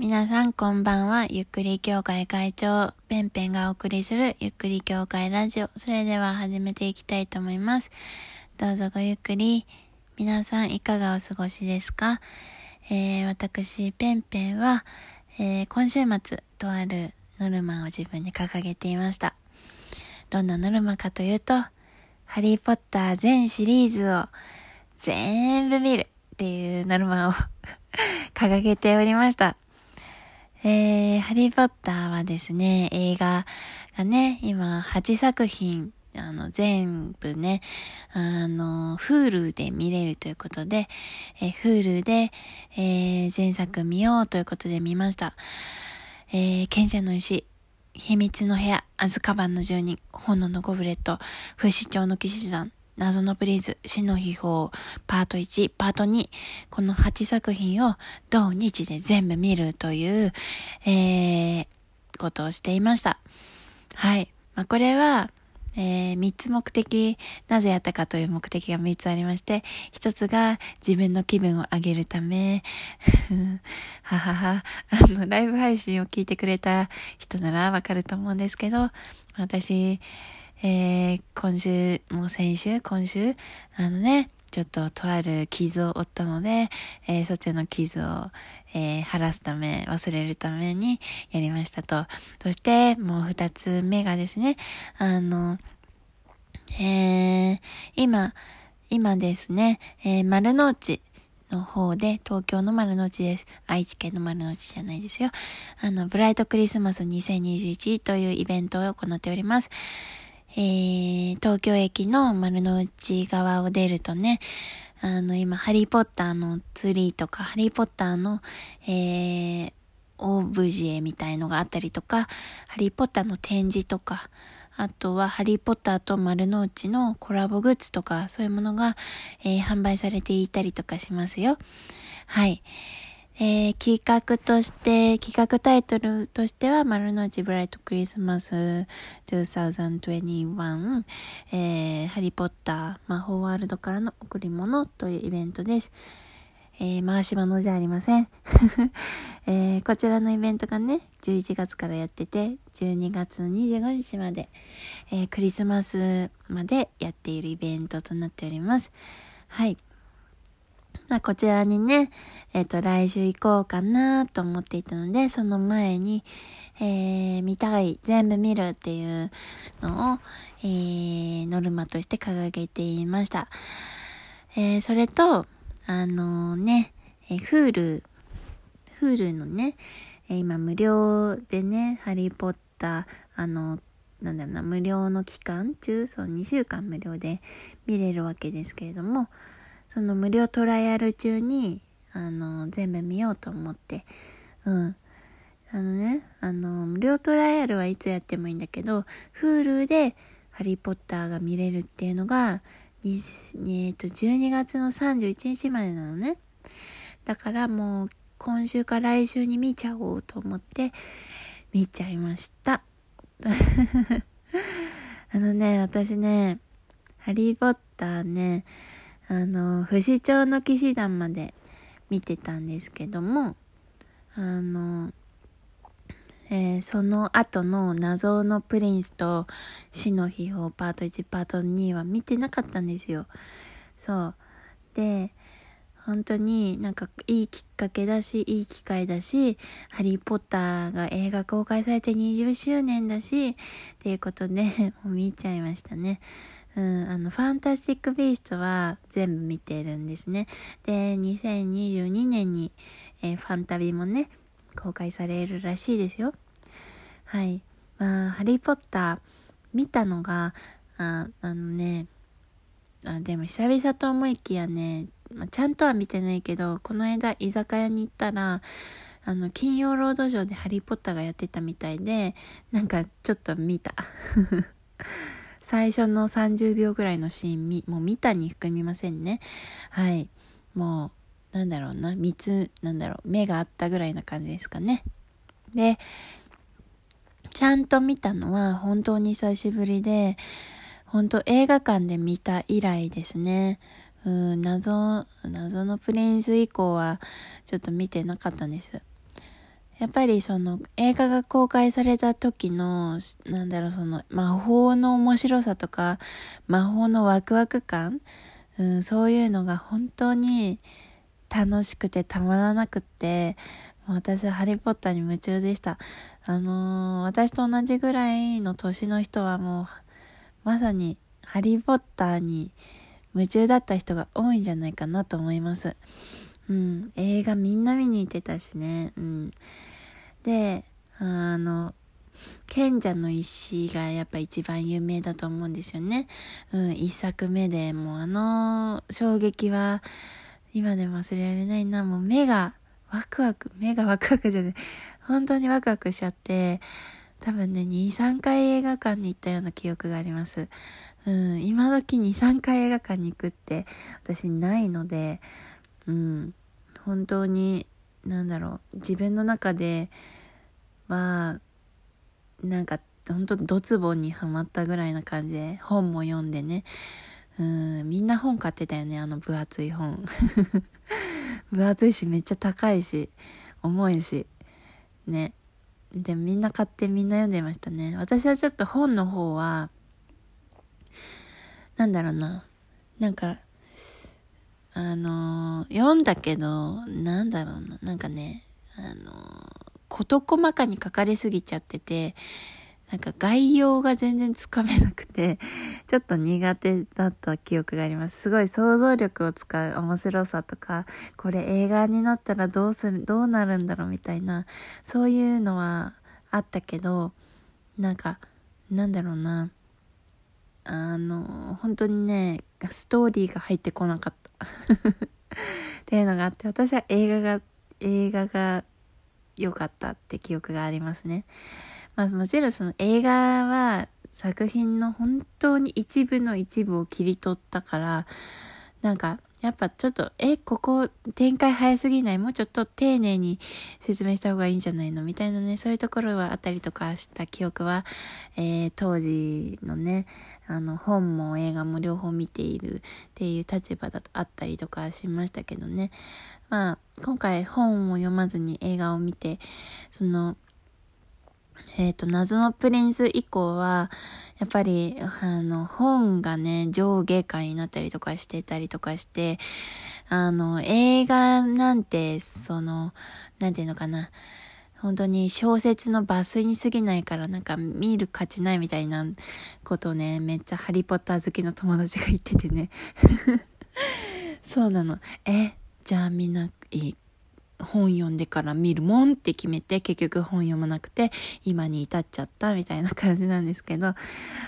皆さんこんばんは。ゆっくり協会会長、ペンペンがお送りするゆっくり協会ラジオ。それでは始めていきたいと思います。どうぞごゆっくり。皆さんいかがお過ごしですか、えー、私、ペンペンは、えー、今週末、とあるノルマを自分に掲げていました。どんなノルマかというと、ハリーポッター全シリーズを全部見るっていうノルマを 掲げておりました。えー、ハリーポッターはですね、映画がね、今8作品、あの、全部ね、あの、Hulu で見れるということで、えー、Hulu で、えー、前作見ようということで見ました。えー、賢者の石、秘密の部屋、アズカバンの住人、炎のゴブレット、不死鳥の騎士団、謎のプリーズ、死の秘宝、パート1、パート2、この8作品を同日で全部見るという、えー、ことをしていました。はい。まあ、これは、えー、3つ目的、なぜやったかという目的が3つありまして、1つが自分の気分を上げるため、ははは、あの、ライブ配信を聞いてくれた人ならわかると思うんですけど、私、えー、今週、もう先週、今週、あのね、ちょっととある傷を負ったので、えー、そっちの傷を、えー、晴らすため、忘れるためにやりましたと。そして、もう二つ目がですね、あの、えー、今、今ですね、えー、丸の内の方で、東京の丸の内です。愛知県の丸の内じゃないですよ。あの、ブライトクリスマス2021というイベントを行っております。えー、東京駅の丸の内側を出るとね、あの、今、ハリーポッターのツリーとか、ハリーポッターの、えー、オブジェみたいのがあったりとか、ハリーポッターの展示とか、あとはハリーポッターと丸の内のコラボグッズとか、そういうものが、えー、販売されていたりとかしますよ。はい。えー、企画として、企画タイトルとしては、丸の内ブライトクリスマス2021、えー、ハリーポッター魔法ワールドからの贈り物というイベントです。えー、回し物じゃありません。えー、こちらのイベントがね、11月からやってて、12月の25日まで、えー、クリスマスまでやっているイベントとなっております。はい。まあ、こちらにね、えっ、ー、と、来週行こうかなと思っていたので、その前に、えー、見たい、全部見るっていうのを、えー、ノルマとして掲げていました。えー、それと、あのー、ね、えー、Hulu、Hulu のね、えー、今無料でね、ハリーポッター、あの、なんだろうな、無料の期間中、そう2週間無料で見れるわけですけれども、その無料トライアル中に、あの、全部見ようと思って、うん。あのね、あの、無料トライアルはいつやってもいいんだけど、Hulu でハリーポッターが見れるっていうのが、えっ、と、12月の31日までなのね。だからもう、今週か来週に見ちゃおうと思って、見ちゃいました。あのね、私ね、ハリーポッターね、あの、不死鳥の騎士団まで見てたんですけども、あの、えー、その後の謎のプリンスと死の秘宝パート1パート2は見てなかったんですよ。そう。で、本当になんかいいきっかけだし、いい機会だし、ハリーポッターが映画公開されて20周年だし、っていうことで、もう見ちゃいましたね。うん、あの、ファンタスティック・ビーストは全部見てるんですね。で、2022年に、えー、ファンタビもね、公開されるらしいですよ。はい。まあ、ハリー・ポッター見たのが、ああのね、あでも久々と思いきやね、まあ、ちゃんとは見てないけど、この間居酒屋に行ったら、あの、金曜ロードショーでハリー・ポッターがやってたみたいで、なんかちょっと見た。最初の30秒ぐらいのシーンみ、もう見たに含みませんね。はい。もう、なんだろうな、三つ、なんだろう、目があったぐらいな感じですかね。で、ちゃんと見たのは本当に久しぶりで、本当映画館で見た以来ですね。うん、謎、謎のプリンス以降はちょっと見てなかったんです。やっぱりその映画が公開された時の、なんだろう、その魔法の面白さとか、魔法のワクワク感、うん、そういうのが本当に楽しくてたまらなくって、私はハリーポッターに夢中でした。あのー、私と同じぐらいの年の人はもう、まさにハリーポッターに夢中だった人が多いんじゃないかなと思います。うん、映画みんな見に行ってたしね。うん。で、あの、賢者の石がやっぱ一番有名だと思うんですよね。うん、一作目でもうあの衝撃は今でも忘れられないな。もう目がワクワク、目がワクワクじゃない。本当にワクワクしちゃって、多分ね、2、3回映画館に行ったような記憶があります。うん、今時2、3回映画館に行くって私ないので、うん、本当に何だろう自分の中ではなんか本当ドツボにはまったぐらいな感じで本も読んでね。うんみんな本買ってたよねあの分厚い本。分厚いしめっちゃ高いし重いし。ね。でみんな買ってみんな読んでましたね。私はちょっと本の方はなんだろうな。なんかあの、読んだけど、なんだろうな、なんかね、あの、事細かに書かれすぎちゃってて、なんか概要が全然つかめなくて、ちょっと苦手だった記憶があります。すごい想像力を使う面白さとか、これ映画になったらどうする、どうなるんだろうみたいな、そういうのはあったけど、なんか、なんだろうな、あの、本当にね、ストーリーが入ってこなかった。っていうのがあって、私は映画が、映画が良かったって記憶がありますね。まあもちろんその映画は作品の本当に一部の一部を切り取ったから、なんかやっぱちょっと、え、ここ展開早すぎない？もうちょっと丁寧に説明した方がいいんじゃないの？みたいなね、そういうところはあったりとかした記憶は、えー、当時のね、あの、本も映画も両方見ているっていう立場だとあったりとかしましたけどね。まあ、今回本を読まずに映画を見て、その、えっ、ー、と、謎のプリンス以降は、やっぱり、あの、本がね、上下会になったりとかしてたりとかして、あの、映画なんて、その、なんていうのかな、本当に小説の抜粋に過ぎないからなんか見る価値ないみたいなことをね、めっちゃハリーポッター好きの友達が言っててね。そうなの。え、じゃあみんないい本読んでから見るもんって決めて結局本読まなくて今に至っちゃったみたいな感じなんですけど。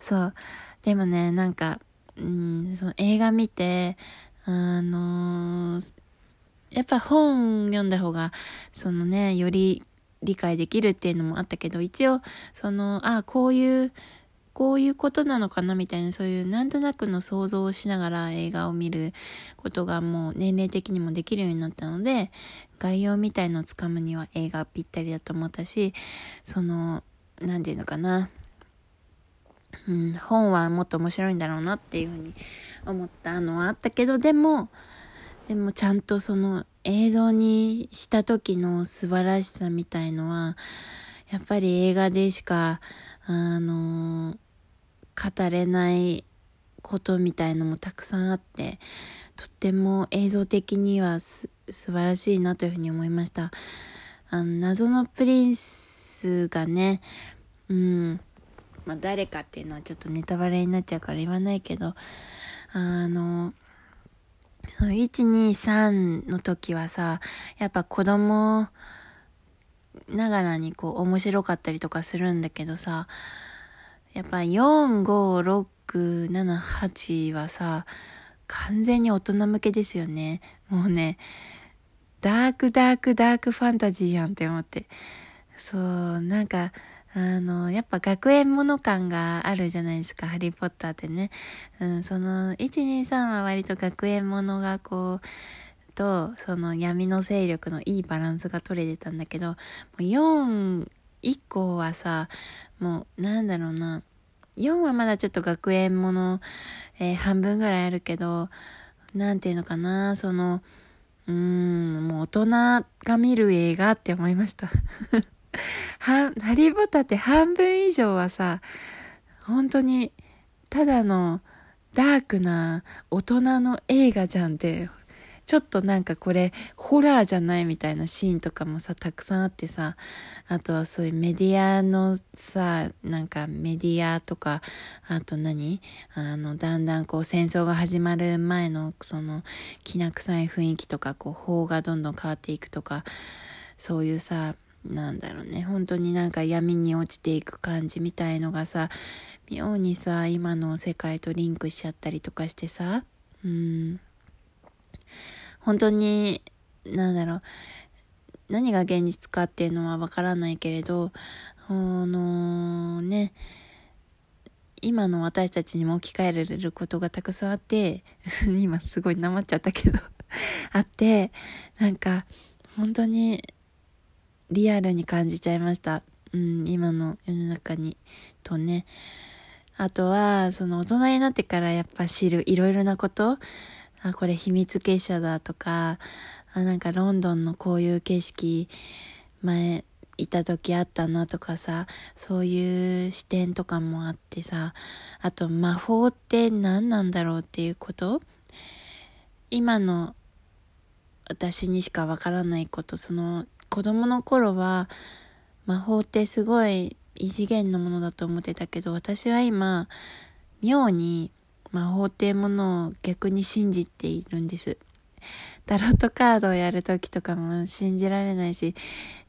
そう。でもねなんかうんその映画見てあのー、やっぱ本読んだ方がそのねより理解できるっていうのもあったけど一応そのあこういうこういうことなのかなみたいな、そういうなんとなくの想像をしながら映画を見ることがもう年齢的にもできるようになったので、概要みたいのをつかむには映画ぴったりだと思ったし、その、なんていうのかな。うん、本はもっと面白いんだろうなっていうふうに思ったのはあったけど、でも、でもちゃんとその映像にした時の素晴らしさみたいのは、やっぱり映画でしか、あの語れないことみたいのもたくさんあってとっても映像的にはす素晴らしいなというふうに思いました。あの謎のプリンスがねうんまあ誰かっていうのはちょっとネタバレになっちゃうから言わないけどあのその123の時はさやっぱ子供ながらにこう面白かったりとかするんだけどさやっぱ456、6、7、8はさ、完全に大人向けですよね。もうね、ダークダークダークファンタジーやんって思って。そう、なんか、あの、やっぱ学園もの感があるじゃないですか、ハリーポッターってね。うん、その、1、2、3は割と学園ものがこう、と、その闇の勢力のいいバランスが取れてたんだけど、もう4以降はさ、もうなんだろうな、4はまだちょっと学園もの、えー、半分ぐらいあるけど、なんていうのかな、その、うん、もう大人が見る映画って思いました。ハハリー・ポタって半分以上はさ、本当に、ただのダークな大人の映画じゃんってちょっとなんかこれホラーじゃないみたいなシーンとかもさたくさんあってさあとはそういうメディアのさなんかメディアとかあと何？あのだんだんこう戦争が始まる前のそのきな臭い雰囲気とかこう法がどんどん変わっていくとかそういうさなんだろうね。本当になんか闇に落ちていく感じみたいのがさ妙にさ今の世界とリンクしちゃったりとかしてさうん。本当に、なんだろう、何が現実かっていうのはわからないけれど、あのね、今の私たちにも置き換えられることがたくさんあって、今すごいなまっちゃったけど あって、なんか、本当にリアルに感じちゃいました。うん、今の世の中に、とね。あとは、その大人になってからやっぱ知るいろいろなこと、あ、これ秘密結社だとか、あ、なんかロンドンのこういう景色、前、いた時あったなとかさ、そういう視点とかもあってさ、あと魔法って何なんだろうっていうこと？今の私にしかわからないこと、その子供の頃は魔法ってすごい異次元のものだと思ってたけど、私は今、妙に魔法っていうものを逆に信じているんです。タロットカードをやるときとかも信じられないし、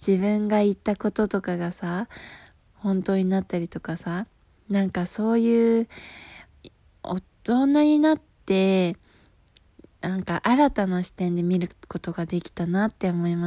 自分が言ったこととかがさ、本当になったりとかさ、なんかそういう大人になって、なんか新たな視点で見ることができたなって思います。